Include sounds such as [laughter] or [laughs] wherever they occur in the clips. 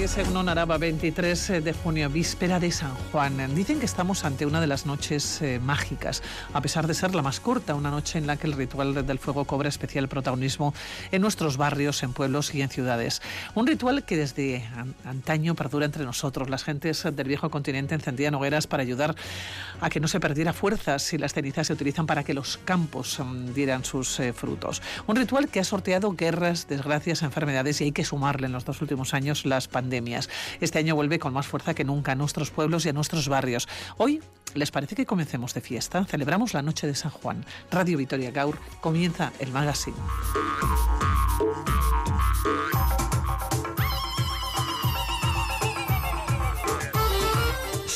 Gasti, según Araba, 23 de junio, víspera de San Juan. Dicen que estamos ante una de las noches eh, mágicas, a pesar de ser la más corta, una noche en la que el ritual del fuego cobra especial protagonismo en nuestros barrios, en pueblos y en ciudades. Un ritual que desde antaño perdura entre nosotros. Las gentes del viejo continente encendían hogueras para ayudar a que no se perdiera fuerzas y las cenizas se utilizan para que los campos mm, dieran sus eh, frutos. Un ritual que ha sorteado guerras, desgracias, enfermedades y hay que sumarle en los dos últimos años las pandemias. Este año vuelve con más fuerza que nunca a nuestros pueblos y a nuestros barrios. Hoy, ¿les parece que comencemos de fiesta? Celebramos la noche de San Juan. Radio Vitoria Gaur comienza el magazine.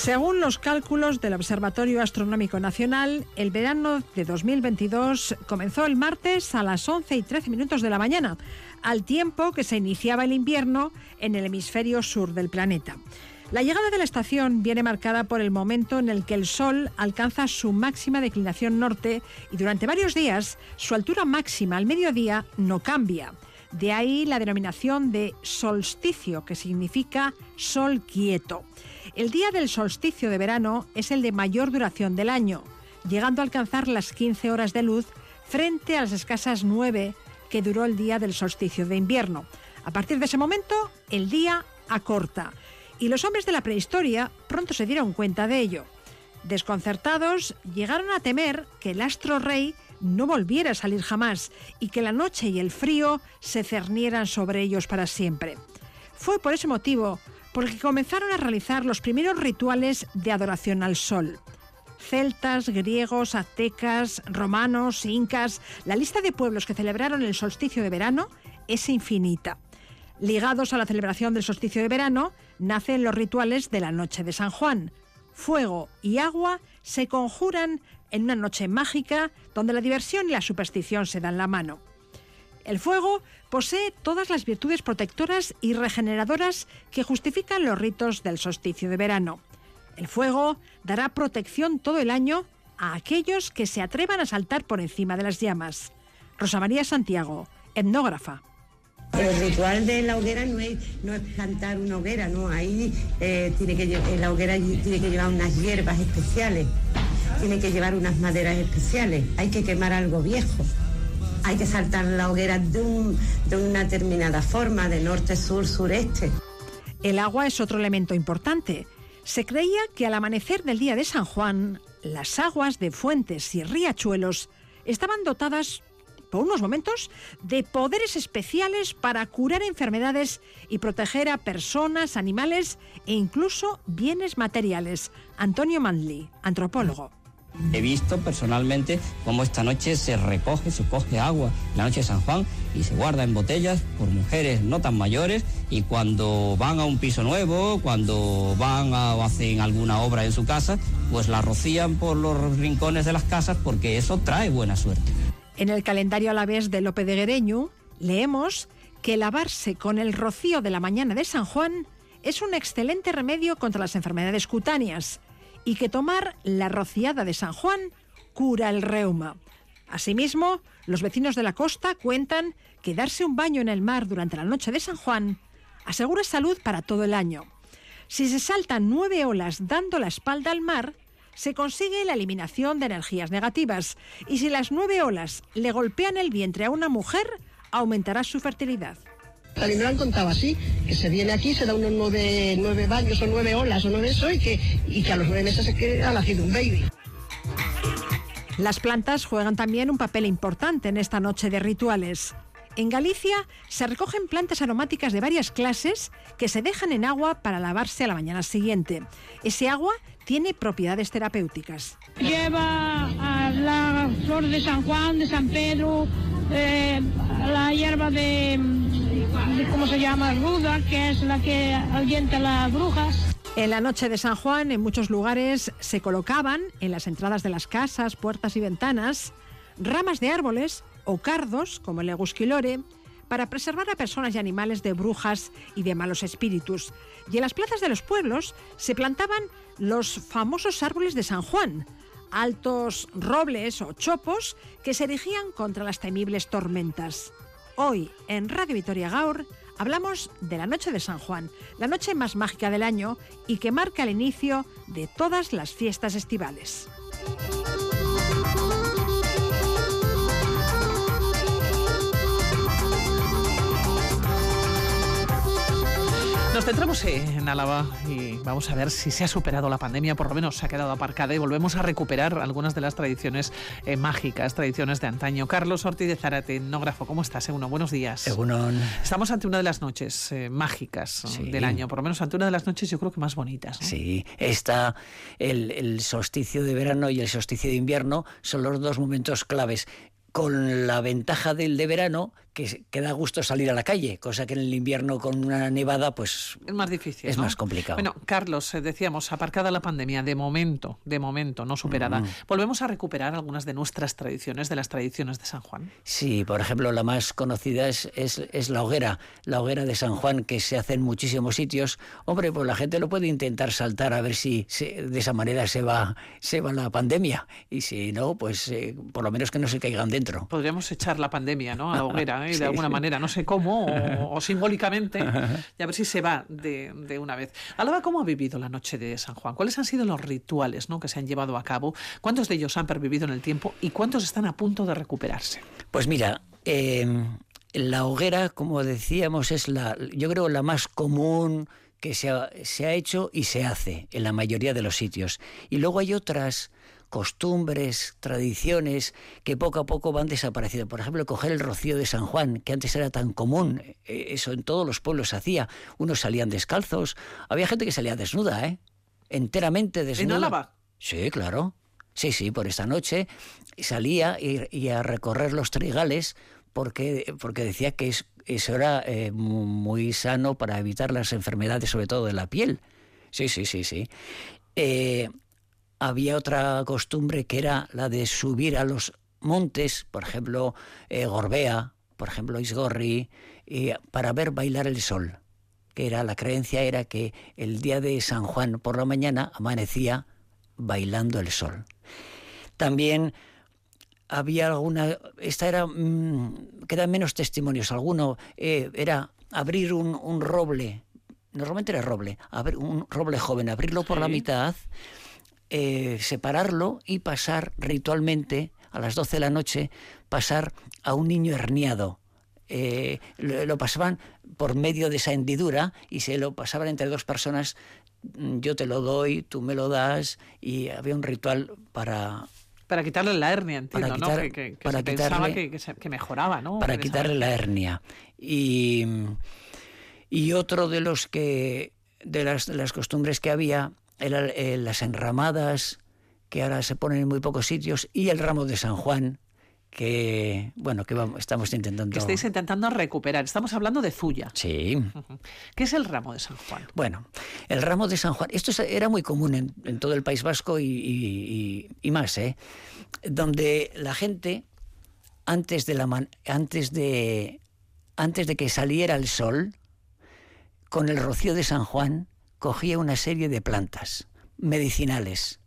Según los cálculos del Observatorio Astronómico Nacional, el verano de 2022 comenzó el martes a las 11 y 13 minutos de la mañana, al tiempo que se iniciaba el invierno en el hemisferio sur del planeta. La llegada de la estación viene marcada por el momento en el que el Sol alcanza su máxima declinación norte y durante varios días su altura máxima al mediodía no cambia. De ahí la denominación de solsticio, que significa sol quieto. El día del solsticio de verano es el de mayor duración del año, llegando a alcanzar las 15 horas de luz frente a las escasas 9 que duró el día del solsticio de invierno. A partir de ese momento, el día acorta. Y los hombres de la prehistoria pronto se dieron cuenta de ello. Desconcertados, llegaron a temer que el astro rey no volviera a salir jamás y que la noche y el frío se cernieran sobre ellos para siempre. Fue por ese motivo porque comenzaron a realizar los primeros rituales de adoración al sol. Celtas, griegos, aztecas, romanos, incas, la lista de pueblos que celebraron el solsticio de verano es infinita. Ligados a la celebración del solsticio de verano, nacen los rituales de la noche de San Juan. Fuego y agua se conjuran en una noche mágica donde la diversión y la superstición se dan la mano. El fuego posee todas las virtudes protectoras y regeneradoras que justifican los ritos del solsticio de verano. El fuego dará protección todo el año a aquellos que se atrevan a saltar por encima de las llamas. Rosa María Santiago, etnógrafa. El ritual de la hoguera no es, no es plantar una hoguera, no. Ahí eh, tiene que la hoguera tiene que llevar unas hierbas especiales, tiene que llevar unas maderas especiales, hay que quemar algo viejo hay que saltar la hoguera de, de una determinada forma, de norte, sur, sureste. El agua es otro elemento importante. Se creía que al amanecer del día de San Juan, las aguas de fuentes y riachuelos estaban dotadas por unos momentos de poderes especiales para curar enfermedades y proteger a personas, animales e incluso bienes materiales. Antonio Manley, antropólogo. He visto personalmente cómo esta noche se recoge, se coge agua, la noche de San Juan, y se guarda en botellas por mujeres no tan mayores y cuando van a un piso nuevo, cuando van a, o hacen alguna obra en su casa, pues la rocían por los rincones de las casas porque eso trae buena suerte. En el calendario a la vez de Lope de Guereño leemos que lavarse con el rocío de la mañana de San Juan es un excelente remedio contra las enfermedades cutáneas y que tomar la rociada de San Juan cura el reuma. Asimismo, los vecinos de la costa cuentan que darse un baño en el mar durante la noche de San Juan asegura salud para todo el año. Si se saltan nueve olas dando la espalda al mar, se consigue la eliminación de energías negativas y si las nueve olas le golpean el vientre a una mujer, aumentará su fertilidad. A mí me lo han contado así, que se viene aquí, se da unos nueve, nueve baños o nueve olas o nueve eso y que, y que a los nueve meses es que ha nacido un baby. Las plantas juegan también un papel importante en esta noche de rituales. En Galicia se recogen plantas aromáticas de varias clases que se dejan en agua para lavarse a la mañana siguiente. Ese agua tiene propiedades terapéuticas. Lleva a la flor de San Juan, de San Pedro, eh, la hierba de, ¿cómo se llama? Ruda, que es la que ahuyenta las brujas. En la noche de San Juan, en muchos lugares se colocaban en las entradas de las casas, puertas y ventanas ramas de árboles o cardos, como el legusquilore, para preservar a personas y animales de brujas y de malos espíritus. Y en las plazas de los pueblos se plantaban los famosos árboles de San Juan, altos robles o chopos que se erigían contra las temibles tormentas. Hoy, en Radio Vitoria Gaur, Hablamos de la noche de San Juan, la noche más mágica del año y que marca el inicio de todas las fiestas estivales. Nos centramos en Álava y vamos a ver si se ha superado la pandemia, por lo menos se ha quedado aparcada y volvemos a recuperar algunas de las tradiciones eh, mágicas, tradiciones de antaño. Carlos Ortiz de Zárate, etnógrafo, ¿cómo estás? Uno, buenos días. Estamos ante una de las noches eh, mágicas del año, por lo menos ante una de las noches yo creo que más bonitas. Sí, está el, el solsticio de verano y el solsticio de invierno son los dos momentos claves con la ventaja del de verano que, que, da gusto salir a la calle, cosa que en el invierno con una nevada pues es más difícil. Es más complicado. Bueno, Carlos, eh, decíamos, aparcada la pandemia, de momento, de momento, no superada, mm. ¿volvemos a recuperar algunas de nuestras tradiciones, de las tradiciones de San Juan? Sí, por ejemplo, la más conocida es, es, es la hoguera, la hoguera de San Juan, que se hace en muchísimos sitios. Hombre, pues la gente lo puede intentar saltar a ver si, de esa manera se va, se va la pandemia. Y si no, pues eh, por lo menos que no se caigan dentro. Podríamos echar la pandemia, ¿no? A la hoguera. ¿Eh? de alguna manera, no sé cómo, o, simbólicamente, [laughs] y a ver si se va de, de, una vez. Alaba, ¿cómo ha vivido la noche de San Juan? ¿Cuáles han sido los rituales ¿no? que se han llevado a cabo? ¿Cuántos de ellos han pervivido en el tiempo y cuántos están a punto de recuperarse? Pues mira, eh, la hoguera, como decíamos, es la, yo creo, la más común que se ha, se ha hecho y se hace en la mayoría de los sitios. Y luego hay otras costumbres, tradiciones que poco a poco van desapareciendo. Por ejemplo, coger el rocío de San Juan, que antes era tan común, eh, eso en todos los pueblos se hacía. Unos salían descalzos, había gente que salía desnuda, ¿eh? Enteramente desnuda. ¿En Álava? Sí, claro. Sí, sí, por esta noche salía y, a recorrer los trigales porque, porque decía que eso era eh, muy sano para evitar las enfermedades, sobre todo de la piel. Sí, sí, sí, sí. Eh, había otra costumbre que era la de subir a los montes, por ejemplo, eh, Gorbea, por ejemplo, Isgorri, para ver bailar el sol, que era la creencia era que el día de San Juan por la mañana amanecía bailando el sol. También había alguna, esta era, mm, quedan menos testimonios, alguno eh, era abrir un, roble, normalmente era roble, abrir un roble joven, abrirlo por la mitad, eh, separarlo y pasar ritualmente a las 12 de la noche, pasar a un niño herniado. Eh, lo, pasaban por medio de esa hendidura y se lo pasaban entre dos personas, mm, yo te lo doy, tú me lo das, y había un ritual para... Para quitarle la hernia, entiendo, para ¿no? Que, para se quitarle, pensaba que, mejoraba, ¿no? Para quitarle la hernia. Y, y otro de los que de las, de las costumbres que había eh, las enramadas, que ahora se ponen en muy pocos sitios, y el ramo de San Juan, que bueno que vamos, estamos intentando que estáis intentando recuperar. Estamos hablando de Zuya. Sí. Qué es el ramo de San Juan bueno el ramo de San Juan esto era muy común en, todo el País Vasco y, y, más eh donde la gente antes de la antes de antes de que saliera el sol con el rocío de San Juan cogía una serie de plantas medicinales,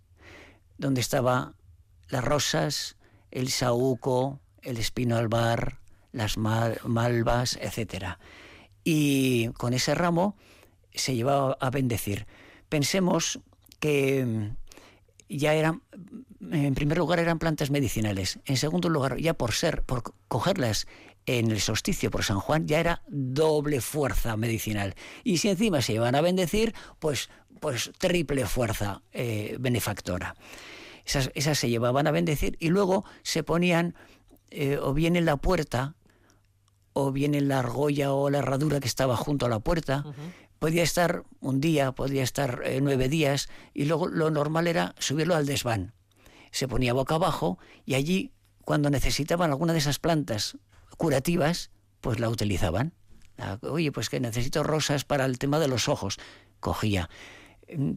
donde estaba las rosas, el saúco, el espino albar, las malvas, etc. Y con ese ramo se llevaba a bendecir. Pensemos que mm, ya eran, en primer lugar eran plantas medicinales, en segundo lugar ya por ser, por cogerlas en el solsticio por San Juan ya era doble fuerza medicinal. Y si encima se iban a bendecir, pues, pues triple fuerza eh, benefactora. Esas, esas, se llevaban a bendecir y luego se ponían eh, o bien en la puerta o bien en la argolla o la herradura que estaba junto a la puerta. Podía estar un día, podía estar eh, nueve días y luego lo normal era subirlo al desván. Se ponía boca abajo y allí, cuando necesitaban alguna de esas plantas curativas, pues la utilizaban. Oye, pues que necesito rosas para el tema de los ojos. Cogía.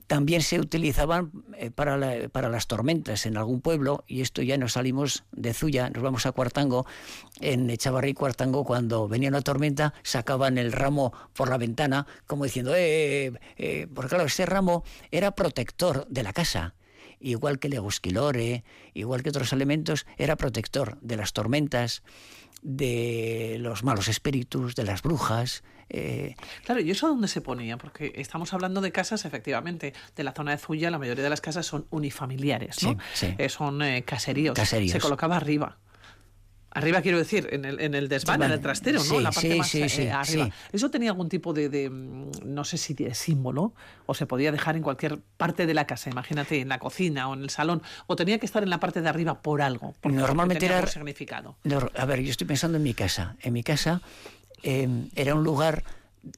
También se utilizaban eh, para, para, las tormentas en algún pueblo, y esto ya nos salimos de Zuya, nos vamos a Cuartango, en Echavarri Cuartango, cuando venía una tormenta, sacaban el ramo por la ventana, como diciendo, eh, eh, eh" porque claro, ese ramo era protector de la casa, igual que el egusquilore, igual que otros elementos, era protector de las tormentas de los malos espíritus, de las brujas. Eh, Claro, ¿y eso dónde se ponía? Porque estamos hablando de casas, efectivamente, de la zona de Zuya, la mayoría de las casas son unifamiliares, ¿no? Sí, sí. Eh, son eh, caseríos. Caseríos. Se colocaba arriba. Arriba quiero decir, en el, en el desván, en el trastero, ¿no? Sí, la parte sí, más sí, eh, sí, arriba. sí. ¿Eso tenía algún tipo de, de, mm, no sé si de símbolo? ¿O se podía dejar en cualquier parte de la casa? Imagínate, en la cocina o en el salón. ¿O tenía que estar en la parte de arriba por algo? Porque Normalmente tenía era- algún significado. No, a ver, yo estoy pensando en mi casa. En mi casa eh, era un lugar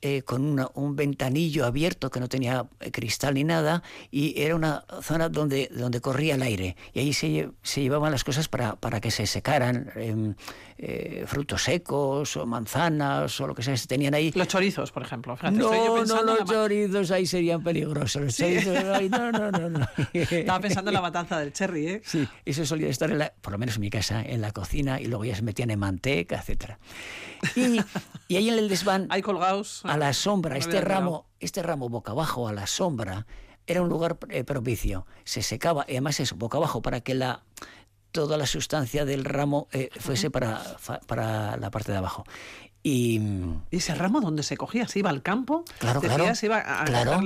eh, con una- un ventanillo abierto que no tenía eh, cristal ni nada y era una zona donde, donde corría el aire y ahí se, lle- se llevaban las cosas para, para que se secaran em, eh, frutos secos o manzanas o lo que sea se tenían ahí. Los chorizos, por ejemplo. Fíjate, No, no, los chorizos ahí serían peligrosos. Los chorizos, ay, no, no, no, no. [laughs] Estaba pensando en la matanza del cherry, ¿eh? Sí, eso solía estar, en la, por lo menos en mi casa, en la cocina y luego ya se metían en manteca, etcétera. Y, y ahí en el desván, Hay colgados. A la sombra, No este ramo, este ramo boca abajo a la sombra, era un lugar eh, propicio. Se secaba, y además eso, boca abajo, para que la toda la sustancia del ramo eh, fuese para, para la parte de abajo. Y ¿Y ese ramo dónde se cogía? ¿Se iba al campo? Claro, claro. se iba a Claro.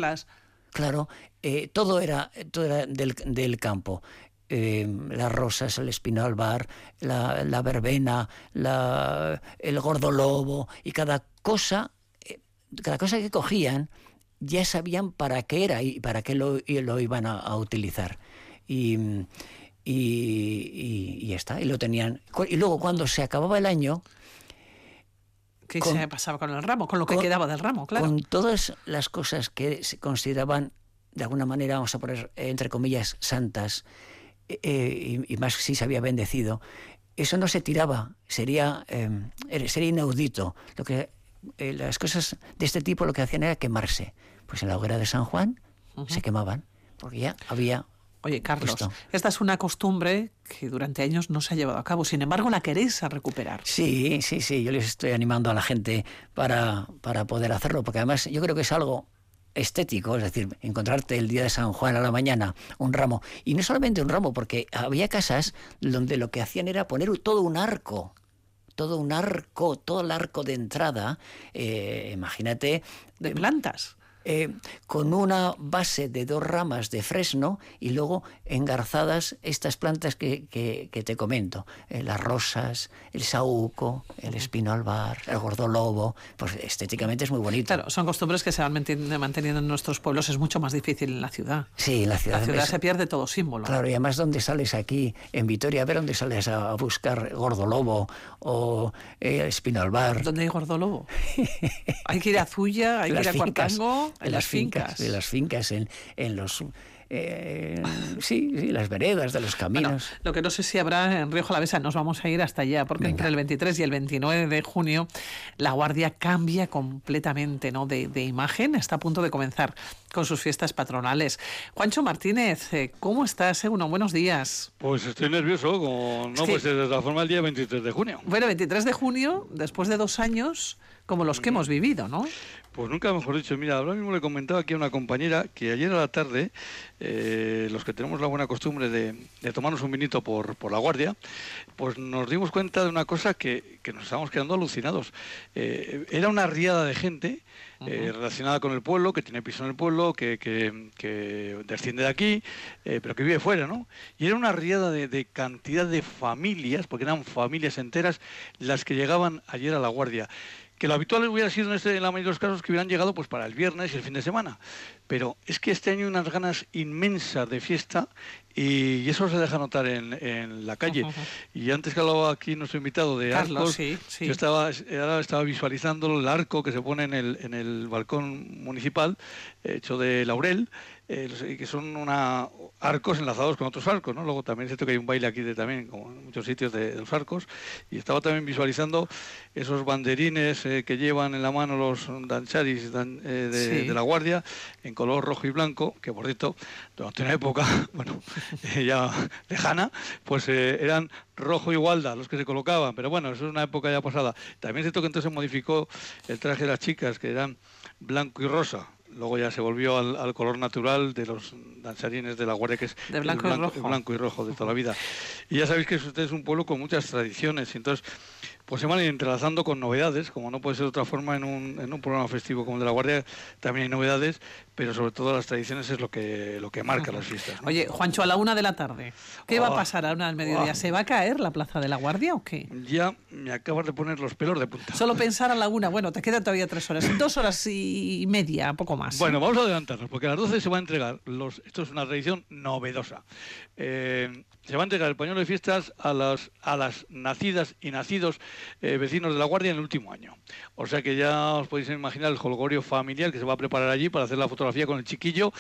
Claro, eh, todo era, todo era del, del campo. Eh, las rosas, el espino albar, la, la verbena, la, el gordo lobo, y cada cosa, cada cosa que cogían ya sabían para qué era y para qué lo, y lo iban a, a utilizar. Y, y, y- y ya está, y lo tenían. Y luego cuando se acababa el año, ¿Qué Con- se pasaba con el ramo? Con lo que con- quedaba del ramo, claro. Con todas las cosas que se consideraban, de alguna manera, vamos a poner eh, entre comillas, santas, eh, eh, y, más si se había bendecido, eso no se tiraba, sería, eh, era- sería inaudito. Lo que, eh, las cosas de este tipo lo que hacían era quemarse. Pues en la hoguera de San Juan se quemaban, porque ya había... Oye, Carlos, Justo. esta es una costumbre que durante años no se ha llevado a cabo. Sin embargo, la queréis a recuperar. Sí, sí, sí, yo les estoy animando a la gente para, para poder hacerlo, porque además yo creo que es algo estético, es decir, encontrarte el día de San Juan a la mañana un ramo, y no solamente un ramo, porque había casas donde lo que hacían era poner todo un arco, todo un arco, todo el arco de entrada, eh, imagínate, De plantas. Eh, con una base de dos ramas de fresno y luego engarzadas estas plantas que, que- que te comento, eh, las rosas, el saúco, el espino albar, el gordolobo, pues estéticamente es muy bonito. Claro, son costumbres que se van manten- manteniendo en nuestros pueblos. Es mucho más difícil en la ciudad. Sí, en la ciudad. La ciudad es- se pierde todo símbolo. Claro, y además ¿dónde sales aquí en Vitoria? A ver dónde sales a, buscar gordolobo o eh, espino albar. ¿Dónde hay gordolobo? [laughs] hay que ir a Zuya, hay que ir a Cuartango, en, las fincas. En las fincas, en, en los... eh, sí, sí, las veredas de los Bueno, caminos. lo que no sé si habrá en Río Jalavesa, nos vamos a ir hasta allá, porque entre el 23 y el 29 de junio la Guardia cambia completamente ¿no? de, de imagen, está a punto de comenzar con sus fiestas patronales. Juancho Martínez, eh, ¿cómo estás? Eh, uno, buenos días. Pues estoy nervioso, como Es no, que- pues de la forma el día 23 de junio. Bueno, 23 de junio, después de dos años como los que hemos vivido, ¿no? Pues nunca mejor dicho, mira, ahora mismo le comentaba aquí a una compañera que ayer a la tarde, eh, los que tenemos la buena costumbre de, de tomarnos un vinito por, por la guardia, pues nos dimos cuenta de una cosa que, que nos estábamos quedando alucinados. Eh, era una riada de gente eh, relacionada con el pueblo, que tiene piso en el pueblo, que, que- que desciende de aquí, pero que vive fuera, ¿no? Y era una riada de, de cantidad de familias, porque eran familias enteras, las que llegaban ayer a la guardia que lo habitual hubiera sido en, este, en la mayoría de los casos que hubieran llegado pues para el viernes y el fin de semana. Pero es que este año hay unas ganas inmensas de fiesta y, y eso se deja notar en, en la calle. Y antes que hablaba aquí nuestro invitado de Carlos, arcos, sí, sí. yo estaba, ahora estaba visualizando el arco que se pone en el, en el balcón municipal, hecho de laurel, eh, que son una, arcos enlazados con otros arcos, ¿no? Luego también es cierto que hay un baile aquí de, también, como en muchos sitios de, de los arcos, y estaba también visualizando esos banderines eh, que llevan en la mano los dancharis dan- eh, de, Sí. de la guardia, en color rojo y blanco, que por cierto, durante una época, [laughs] bueno, eh, ya lejana, pues eran rojo y gualda los que se colocaban, pero bueno, eso es una época ya pasada. También es cierto que entonces se modificó el traje de las chicas, que eran blanco y rosa. Luego ya se volvió al, al color natural de los danzarines de la Guardia, que es De blanco el y blanco, rojo. el blanco y rojo de toda la vida. Y ya sabéis que usted es un pueblo con muchas tradiciones, entonces pues se van entrelazando con novedades, como no puede ser de otra forma en un, en un programa festivo como el de la Guardia, también hay novedades, pero sobre todo las tradiciones es lo que, lo que marca las fiestas. Oye, Juancho, a la una de la tarde, ¿qué va a oh. pasar a la una del mediodía? Oh. ¿Se va a caer la Plaza de la Guardia o qué? Ya me acabas de poner los pelos de punta. Solo [laughs] pensar a la una, bueno, te quedan todavía tres horas, dos horas y media, poco más. Bueno, vamos a adelantarnos, porque a las doce se va a entregar, los, esto es una tradición novedosa. Eh, se va a entregar el pañuelo de fiestas a las, a las nacidas y nacidos eh, vecinos de la Guardia en el último año. O sea que ya os podéis imaginar el holgorio familiar que se va a preparar allí para hacer la fotografía con el chiquillo,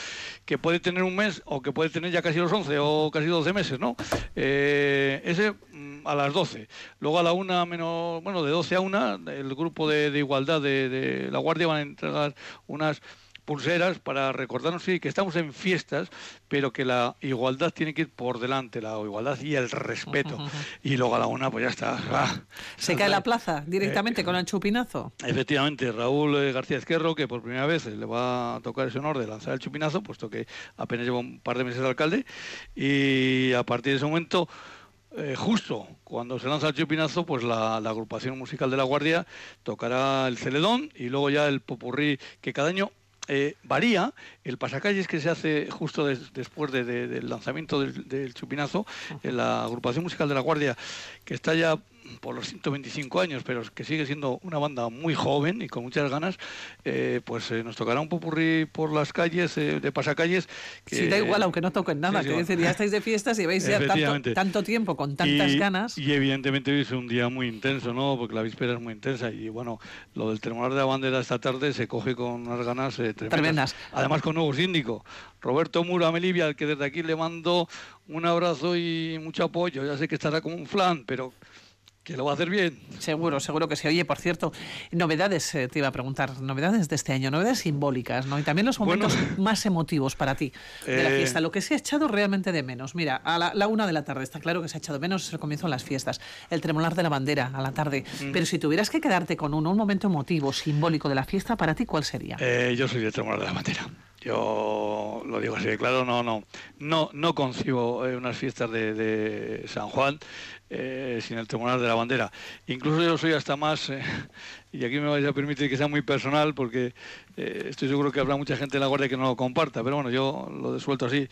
que puede tener un mes o que puede tener ya casi los 11 o casi 12 meses, ¿no? Eh, ese mm, a las 12. Luego a la una menos, bueno, de 12 a una, el grupo de, igualdad de, de la Guardia van a entregar unas pulseras para recordarnos sí, que estamos en fiestas, pero que la igualdad tiene que ir por delante, la igualdad y el respeto. Y luego a la una, pues ya está. Ah, ¿Se cae la plaza directamente eh, con el chupinazo? Efectivamente, Raúl eh, García Esquerro, que por primera vez le va a tocar ese honor de lanzar el chupinazo, puesto que apenas lleva un par de meses de alcalde, y a partir de ese momento... Eh, justo cuando se lanza el chupinazo, pues la, agrupación musical de la Guardia tocará el celedón y luego ya el popurrí que cada año eh, varía. El pasacalles que se hace justo después del lanzamiento del, chupinazo en la agrupación musical de la Guardia, que está ya por los 125 años, pero que sigue siendo una banda muy joven y con muchas ganas, eh, pues eh, nos tocará un popurrí por las calles, eh, de pasacalles. Que, sí, da igual, aunque no toquen nada, que decir, ya estáis de fiestas y veis ya tanto, tiempo con tantas ganas. Y evidentemente hoy es un día muy intenso, ¿no? Porque la víspera es muy intensa y bueno, lo del termolar de la bandera esta tarde se coge con unas ganas tremendas. tremendas. Además con nuevo síndico, Roberto Muro Melivia, al que desde aquí le mando un abrazo y mucho apoyo. Ya sé que estará como un flan, pero que lo va a hacer bien. Seguro, seguro que sí. Oye, por cierto, novedades, eh, te iba a preguntar, novedades de este año, novedades simbólicas, ¿no? Y también los momentos [laughs] más emotivos para ti de la eh, fiesta, lo que se ha echado realmente de menos. Mira, a la, una de la tarde, está claro que se ha echado de menos, el comienzo de las fiestas, el tremolar de la bandera a la tarde. Mm. Pero si tuvieras que quedarte con uno, un momento emotivo, simbólico de la fiesta, ¿para ti cuál sería? Eh, yo soy el tremolar de la bandera. Yo lo digo así de claro, no, no, no, no concibo unas fiestas de, de San Juan eh, sin el tribunal de la bandera. Incluso yo soy hasta más, eh, y aquí me vais a permitir que sea muy personal, porque eh, estoy seguro que habrá mucha gente en la Guardia que no lo comparta, pero bueno, yo lo desuelto así.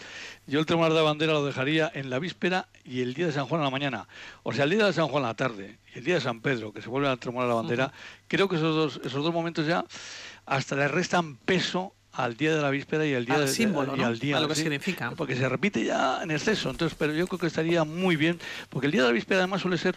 Yo el tribunal de la bandera lo dejaría en la víspera y el día de San Juan a la mañana. O sea, el día de San Juan a la tarde y el día de San Pedro, que se vuelve al tribunal de la bandera, creo que esos dos, esos dos momentos ya hasta le restan peso al día de la víspera y al día al del símbolo, y al día a lo que significa. porque se repite ya en exceso. Entonces pero yo creo que estaría muy bien porque el día de la víspera además suele ser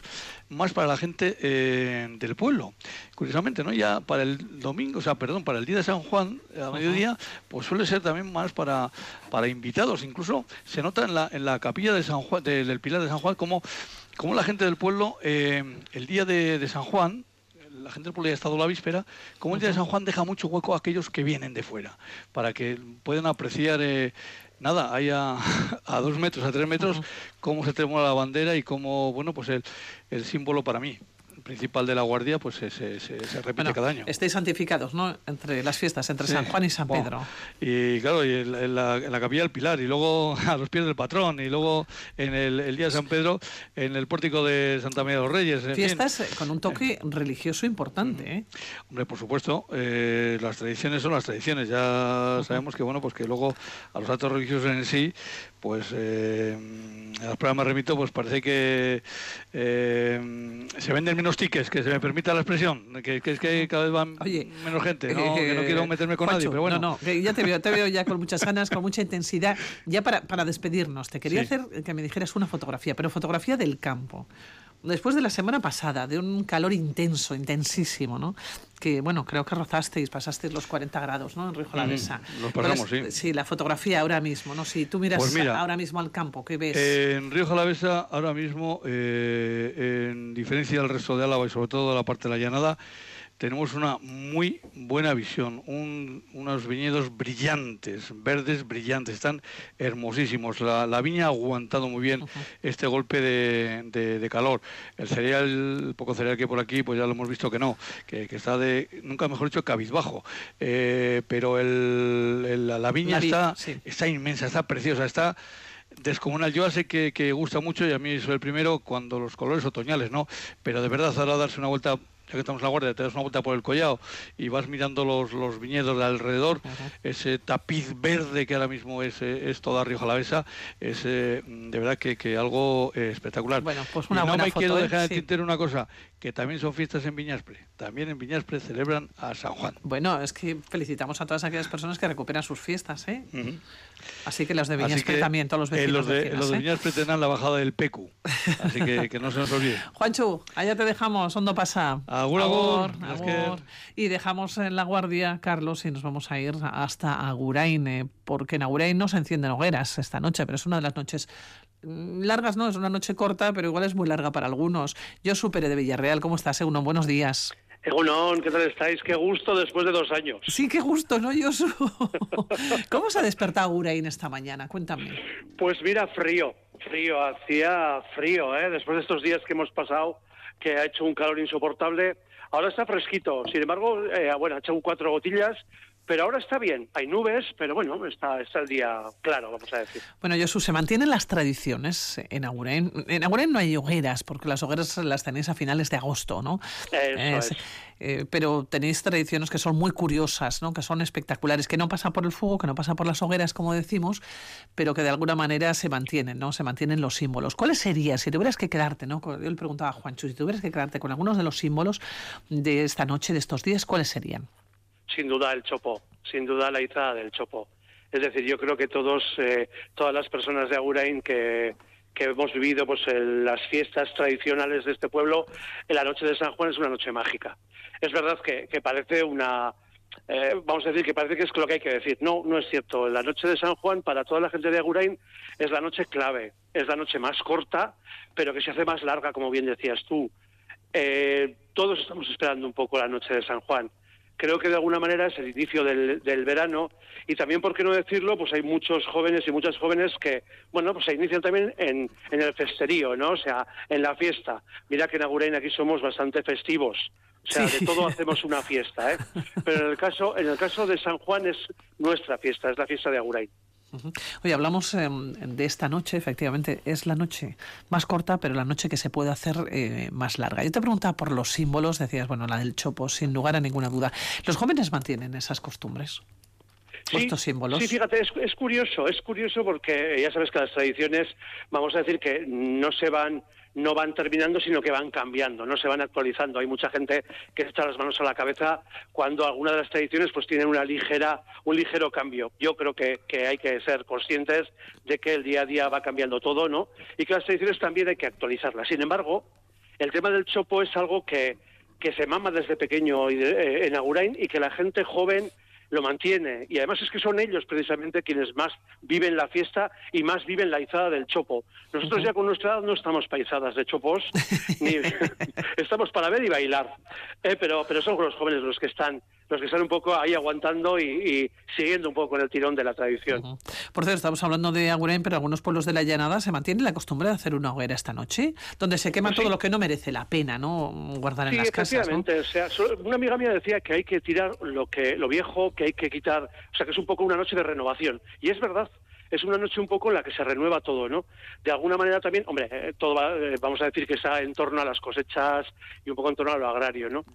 más para la gente eh, del pueblo. Curiosamente no ya para el domingo o sea perdón para el día de San Juan a mediodía pues suele ser también más para para invitados. Incluso se nota en la en la capilla de San Juan del Pilar de San Juan como como la gente del pueblo eh, el día de, de San Juan la gente del pueblo ya ha estado la víspera, como el día de San Juan deja mucho hueco a aquellos que vienen de fuera, para que puedan apreciar, eh, nada, ahí a, [laughs] dos metros, a tres metros, cómo se termina la bandera y cómo, bueno, pues el, el símbolo para mí principal de la Guardia pues se, se, se repite cada año. Estáis santificados, ¿no? Entre las fiestas, entre San Juan y San Pedro. Y claro, y en, la, en, la, capilla del Pilar, y luego [laughs] a los pies del patrón, y luego en el, día de San Pedro, en el pórtico de Santa María de los Reyes. Fiestas eh, con un toque religioso importante, ¿eh? Hombre, por supuesto, eh, las tradiciones son las tradiciones. Ya sabemos que, bueno, pues que luego a los actos religiosos en sí, pues eh, a las pruebas me remito, pues parece que eh, se venden menos tickets, que se me permita la expresión, que, es que cada vez van menos gente, ¿no? que no quiero meterme con nadie, pero bueno. No, no, ya te veo, te veo ya con muchas ganas, con mucha intensidad. Ya para, para despedirnos, te quería hacer que me dijeras una fotografía, pero fotografía del campo después de la semana pasada, de un calor intenso, intensísimo, ¿no? Que, bueno, creo que rozasteis, pasasteis los 40 grados, ¿no? En Río Jalavesa. Mm, los pasamos, sí. Sí, la fotografía ahora mismo, ¿no? Si tú miras pues ahora mismo al campo, ¿qué ves? en Río Jalavesa, ahora mismo, eh, en diferencia del resto de Álava y sobre todo de la parte de la llanada, tenemos una muy buena visión, unos viñedos brillantes, verdes brillantes, están hermosísimos. La, viña ha aguantado muy bien este golpe de, calor. El cereal, el poco cereal que hay por aquí, pues ya lo hemos visto que no, que, está de, nunca mejor dicho, cabizbajo. Eh, pero el, la, viña está, está inmensa, está preciosa, está descomunal. Yo sé que, que gusta mucho y a mí soy el primero cuando los colores otoñales, ¿no? Pero de verdad ahora darse una vuelta ya que estamos en la guardia, te das una vuelta por el collado y vas mirando los, los viñedos de alrededor, ese tapiz verde que ahora mismo es, eh, es toda Río Jalavesa, es eh, de verdad que, que algo eh, espectacular. Bueno, pues una y no buena me foto, quiero ¿eh? dejar de Sí. tintero una cosa, que también son fiestas en Viñaspre. También en Viñaspre celebran a San Juan. Bueno, es que felicitamos a todas aquellas personas que recuperan sus fiestas, ¿eh? Así que los de Viñaspre también, todos los eh, vecinos los de, vecinas, los de ¿eh? Viñaspre tendrán la bajada del PECU. Así que, que no se nos olvide. [laughs] Juanchu, allá te dejamos, hondo pasa. Agur, agur. agur. Y dejamos en la guardia, Carlos, y nos vamos a ir hasta Agurain, porque en Agurain no se encienden hogueras esta noche, pero es una de las noches largas, ¿no? Es una noche corta, pero igual es muy larga para algunos. Yo supere de Villarreal, ¿cómo estás, Euno? Buenos días. Egunon, ¿qué tal estáis? Qué gusto después de dos años. Sí, qué gusto, ¿no, Josu? [laughs] ¿Cómo se ha despertado Agurain esta mañana? Cuéntame. Pues mira, frío, frío, hacía frío, ¿eh? Después de estos días que hemos pasado, que ha hecho un calor insoportable, ahora está fresquito. Sin embargo, eh, bueno, ha hecho un cuatro gotillas, pero ahora está bien. Hay nubes, pero bueno, está, está el día claro, vamos a decir. Bueno, Josu, se mantienen las tradiciones en Agurain. En Agurain no hay hogueras, porque las hogueras las tenéis a finales de agosto, ¿no? Eso es. eh, pero tenéis tradiciones que son muy curiosas, ¿no? Que son espectaculares, que no pasan por el fuego, que no pasan por las hogueras, como decimos, pero que de alguna manera se mantienen, ¿no? Se mantienen los símbolos. ¿Cuáles serían, si tuvieras que quedarte, ¿no? Yo le preguntaba a Juancho, si tuvieras que quedarte con algunos de los símbolos de esta noche, de estos días, ¿cuáles serían? Sin duda el chopo, sin duda la izada del chopo. Es decir, yo creo que todos, eh, todas las personas de Agurain que, que hemos vivido pues las fiestas tradicionales de este pueblo, en la noche de San Juan es una noche mágica. Es verdad que, que parece una, eh, vamos a decir que parece que es lo que hay que decir. No, no es cierto. La noche de San Juan para toda la gente de Agurain es la noche clave, es la noche más corta, pero que se hace más larga, como bien decías tú. Eh, todos estamos esperando un poco la noche de San Juan. Creo que de alguna manera es el inicio del, del verano y también, por qué no decirlo, pues hay muchos jóvenes y muchas jóvenes que, bueno, pues se inician también en, en el festerío, ¿no? O sea, en la fiesta. Mira que en Agurain aquí somos bastante festivos. O sea, Sí. de todo [laughs] hacemos una fiesta, ¿eh? Pero en el caso, en el caso de San Juan es nuestra fiesta, es la fiesta de Agurain. Oye, hablamos eh, de esta noche, efectivamente, es la noche más corta, pero la noche que se puede hacer eh, más larga. Yo te preguntaba por los símbolos, decías, bueno, la del chopo, sin lugar a ninguna duda. ¿Los jóvenes mantienen esas costumbres? ¿O estos símbolos? Sí, fíjate, es, es curioso, es curioso porque ya sabes que las tradiciones, vamos a decir que no se van no van terminando, sino que van cambiando, no se van actualizando. Hay mucha gente que echa las manos a la cabeza cuando alguna de las tradiciones pues tienen una ligera, un ligero cambio. Yo creo que, que hay que ser conscientes de que el día a día va cambiando todo, ¿no? Y que las tradiciones también hay que actualizarlas. Sin embargo, el tema del chopo es algo que, que se mama desde pequeño eh, en Agurain y que la gente joven lo mantiene. Y además es que son ellos precisamente quienes más viven la fiesta y más viven la izada del chopo. Nosotros ya con nuestra edad no estamos paisadas de chopos, ni [laughs] [laughs] estamos para ver y bailar. Eh, pero, pero son los jóvenes los que están los que están un poco ahí aguantando y, y siguiendo un poco con el tirón de la tradición. Por cierto, estamos hablando de Agurain, pero algunos pueblos de la llanada se mantiene la costumbre de hacer una hoguera esta noche, donde se quema Pues todo sí. lo que no merece la pena, ¿no? Guardar en Sí, las casas, ¿no? efectivamente. O sea, una amiga mía decía que hay que tirar lo que lo viejo, que hay que quitar, o sea, que es un poco una noche de renovación. Y es verdad. Es una noche un poco en la que se renueva todo, ¿no? De alguna manera también, hombre, eh, todo va, eh, vamos a decir que está en torno a las cosechas y un poco en torno a lo agrario, ¿no?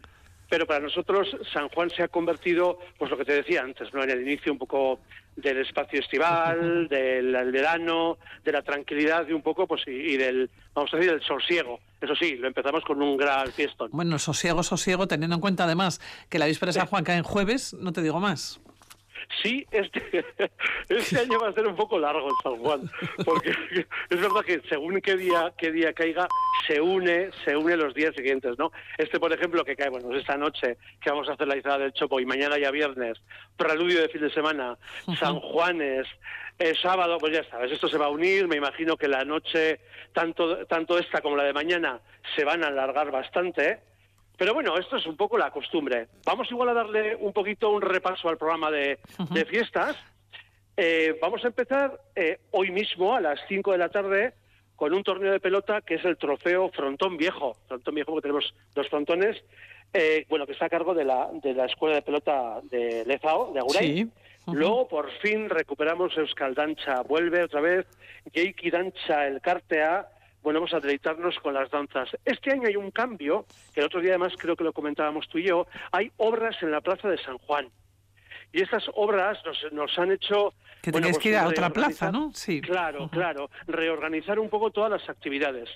Pero para nosotros San Juan se ha convertido, pues lo que te decía antes, ¿no? En el inicio un poco del espacio estival, del, verano, de la tranquilidad y un poco, pues y, y del, vamos a decir, del sosiego. Eso sí, lo empezamos con un gran fiestón. Bueno, sosiego, sosiego, teniendo en cuenta además que la víspera de San Juan cae en jueves, no te digo más. Sí, este, [laughs] este año va a ser un poco largo en San Juan, porque [laughs] es verdad que según qué día qué día caiga, se une se une los días siguientes, ¿no? Este, por ejemplo, que cae, bueno, es esta noche que vamos a hacer la izada del Chopo y mañana ya viernes, preludio de fin de semana, San Juanes, eh, sábado, pues ya sabes, esto se va a unir, me imagino que la noche, tanto, tanto esta como la de mañana, se van a alargar bastante, ¿eh? Pero bueno, esto es un poco la costumbre. Vamos igual a darle un poquito un repaso al programa de, de fiestas. Eh, vamos a empezar eh, hoy mismo a las 5 de la tarde con un torneo de pelota que es el trofeo Frontón Viejo. Frontón Viejo, porque tenemos dos frontones, eh, bueno, que está a cargo de la, de la Escuela de Pelota de Lezao, de Agurey. Sí. Luego, por fin, recuperamos Euskal Dancha. Vuelve otra vez Jeiki Dancha, el Cartea. Bueno, vamos a deleitarnos con las danzas. Este año hay un cambio, que el otro día además creo que lo comentábamos tú y yo. Hay obras en la Plaza de San Juan. Y estas obras nos, nos han hecho... Que bueno, teníais pues, que ir a otra plaza, ¿no? Sí. Claro, claro. Reorganizar un poco todas las actividades.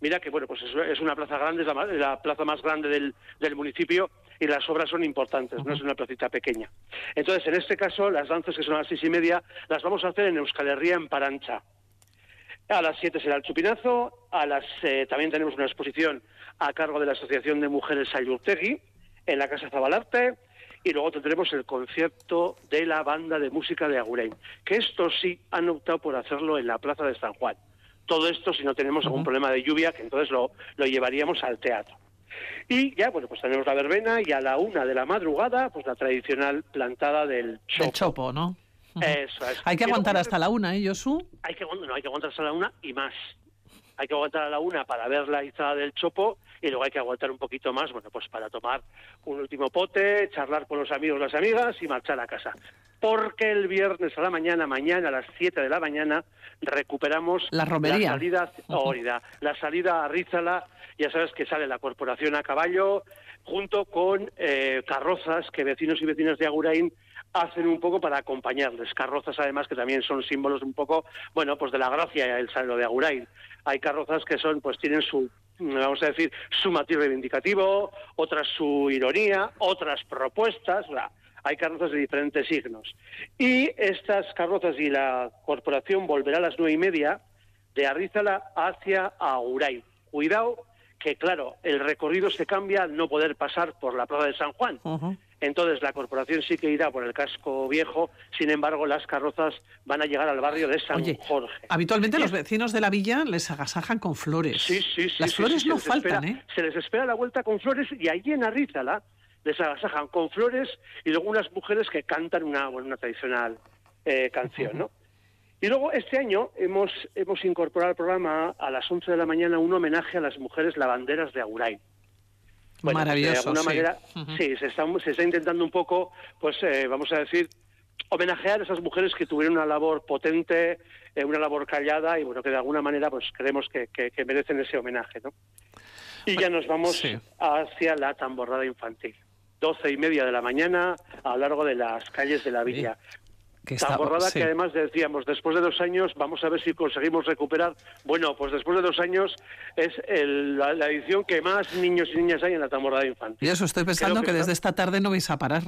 Mira que, bueno, pues es, es una plaza grande, es la, plaza más grande del, del municipio y las obras son importantes, no es una placita pequeña. Entonces, en este caso, las danzas que son a las seis y media, las vamos a hacer en Euskal Herria, en Parancha. A las siete será el chupinazo, a las eh, también tenemos una exposición a cargo de la Asociación de Mujeres Ayurtegui en la Casa Zabalarte y luego tendremos el concierto de la banda de música de Agurain, que estos sí han optado por hacerlo en la Plaza de San Juan. Todo esto si no tenemos algún problema de lluvia, que entonces lo, lo llevaríamos al teatro. Y ya, bueno, pues tenemos la verbena y a la una de la madrugada, pues la tradicional plantada del chopo. Del chopo, ¿no? Ujú. Eso es. Hay que aguantar hasta la una, ¿eh, Josu? hay que, no, hay que aguantar hasta la una y más. Hay que aguantar a la una para ver la izada del chopo y luego hay que aguantar un poquito más, bueno, pues para tomar un último pote, charlar con los amigos, las amigas y marchar a casa. Porque el viernes a la mañana, mañana a las 7 de la mañana, recuperamos La romería. la salida, Órida, la salida a Rízala, ya sabes que sale la corporación a caballo, junto con eh, carrozas que vecinos y vecinas de Agurain hacen un poco para acompañarles. Carrozas, además, que también son símbolos un poco, bueno, pues de la gracia el salero de Agurain. Hay carrozas que son, pues tienen su, vamos a decir, su matiz reivindicativo, otras su ironía, otras propuestas, sea, hay carrozas de diferentes signos. Y estas carrozas y la corporación volverá a las nueve y media de Arrízala hacia Agurain. Cuidado, que claro, el recorrido se cambia al no poder pasar por la Plaza de San Juan. Ujú. Entonces la corporación sí que irá por el casco viejo, sin embargo las carrozas van a llegar al barrio de San Oye, Jorge. habitualmente los vecinos de la villa les agasajan con flores. Sí, sí, sí. Las sí, flores sí, no faltan, espera- ¿eh? Se les espera la vuelta con flores y allí en Arrízala les agasajan con flores y luego unas mujeres que cantan una, bueno, una tradicional eh, canción, ¿no? Y luego este año hemos, hemos incorporado al programa a las 11 de la mañana un homenaje a las mujeres lavanderas de Agurain. Bueno, Maravilloso, de alguna sí. manera, sí, se está, se está intentando un poco, pues eh, vamos a decir, homenajear a esas mujeres que tuvieron una labor potente, eh, una labor callada y bueno, que de alguna manera pues creemos que, que- que merecen ese homenaje, ¿no? Y ya nos vamos sí. hacia la tamborrada infantil. Doce y media de la mañana a lo largo de las calles de la villa. Que está- Tamborrada sí. que además decíamos, después de dos años, vamos a ver si conseguimos recuperar. Bueno, pues después de dos años es el- la, la edición que más niños y niñas hay en la tamborrada infantil. Y eso estoy pensando que, que desde está- esta tarde no vais a parar.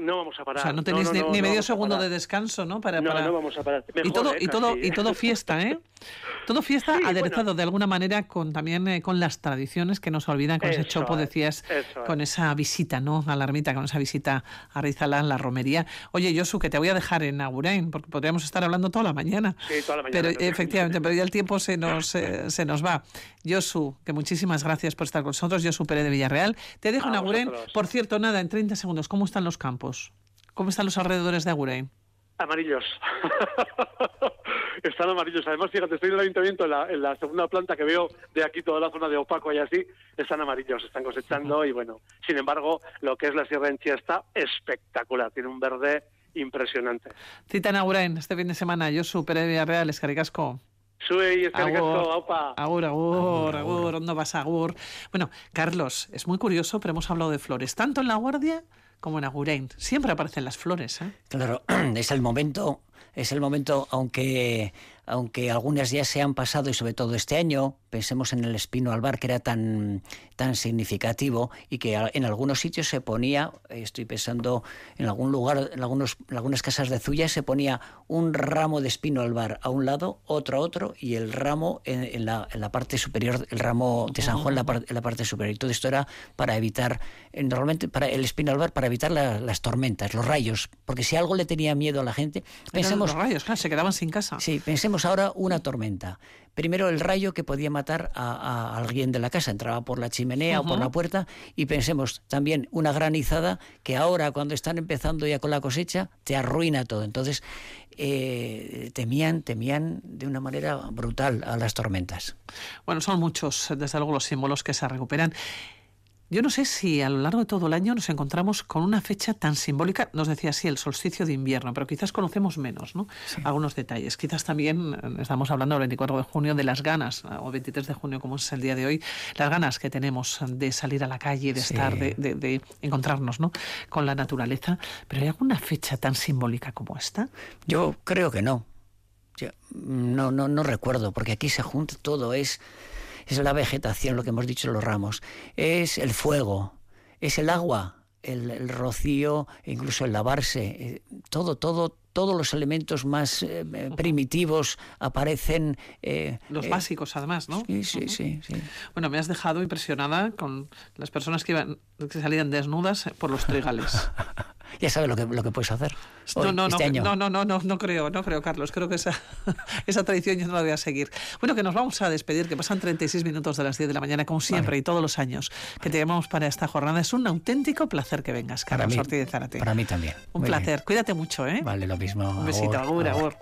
No vamos a O parar. sea, no tenéis no, ni, no, ni no medio segundo de descanso, ¿no? Para, para- no vamos a parar. y todo ¿eh? y todo y todo fiesta, ¿eh? [laughs] Todo fiesta Sí, aderezado bueno. de alguna manera con también eh, con las tradiciones que nos olvidan con ese chopo es, decías es. con esa visita, ¿no? A la ermita, con esa visita a Rizalán, la romería. Oye, Josu, que te voy a dejar en Agurain porque podríamos estar hablando toda la mañana. Sí, toda la mañana, Pero efectivamente, pero ya el tiempo se nos eh, se nos va. Josu, que muchísimas gracias por estar con nosotros. Josu Pérez de Villarreal. Te dejo A en Agurain. Por cierto, nada, en 30 segundos, ¿cómo están los campos? ¿Cómo están los alrededores de Agurain? Amarillos. [laughs] Están amarillos. Además, fíjate, estoy en el ayuntamiento, en la, en la segunda planta que veo de aquí, toda la zona de Opaco y así, están amarillos, están cosechando y bueno, sin embargo, lo que es la Sierra Enchia está espectacular, tiene un verde impresionante. Cita en Agurain este fin de semana. Josu Pérez de Villarreal, Escaricasco. Y asko, aupa. Agur, agur, agur, ¿dónde vas, agur? Bueno, Carlos, es muy curioso, pero hemos hablado de flores, tanto en La Guardia como en Agurain. Siempre aparecen las flores, ¿eh? Claro, [clears throat] es el momento, es el momento, aunque, aunque algunas ya se han pasado y sobre todo este año, pensemos en el espino albar que era tan, tan significativo y que en algunos sitios se ponía, eh, estoy pensando en algún lugar, en, algunos, en algunas casas de Zuya se ponía un ramo de espino albar a un lado, otro a otro y el ramo en, en la, en la parte superior, el ramo de San Juan en la, par- en la parte superior. Y todo esto era para evitar, eh, normalmente para el espino albar, para evitar la- las tormentas, los rayos, porque si algo le tenía miedo a la gente, pensemos, los rayos, claro, se quedaban sin casa. Sí, pensemos ahora una tormenta. primero el rayo que podía matar a, alguien de la casa, entraba por la chimenea o por la puerta y pensemos también una granizada que ahora cuando están empezando ya con la cosecha te arruina todo. Entonces eh, temían, temían de una manera brutal a las tormentas. Bueno, son muchos, desde luego, los símbolos que se recuperan. Yo no sé si a lo largo de todo el año nos encontramos con una fecha tan simbólica, nos decía así, el solsticio de invierno, pero quizás conocemos menos, ¿no? Algunos detalles. Quizás también eh, estamos hablando el 24 de junio de las ganas, o 23 de junio como es el día de hoy, las ganas que tenemos de salir a la calle, de estar, de, encontrarnos, ¿no? Con la naturaleza. Pero ¿hay alguna fecha tan simbólica como esta? Yo creo que no. no, no, no recuerdo, porque aquí se junta todo, es es la vegetación, lo que hemos dicho los ramos, es el fuego, es el agua, el, rocío, incluso el lavarse, eh, todo, todo, todos los elementos más eh, eh, primitivos aparecen. los básicos, además, ¿no? Sí, sí, sí, sí, Bueno, me has dejado impresionada con las personas que, iban, que salían desnudas por los trigales. [laughs] ya sabes lo que, lo que puedes hacer. no, no, este no, no, no, no, no, creo, no creo, Carlos. Creo que esa, [laughs] esa tradición yo no la voy a seguir. Bueno, que nos vamos a despedir, que pasan 36 minutos de las 10 de la mañana, como siempre, y todos los años que te llamamos para esta jornada. Es un auténtico placer que vengas, Carlos Ortiz de Zárate. Para mí también. Un placer. Cuídate mucho, ¿eh? Vale, lo mismo. Un besito. Agur, agur.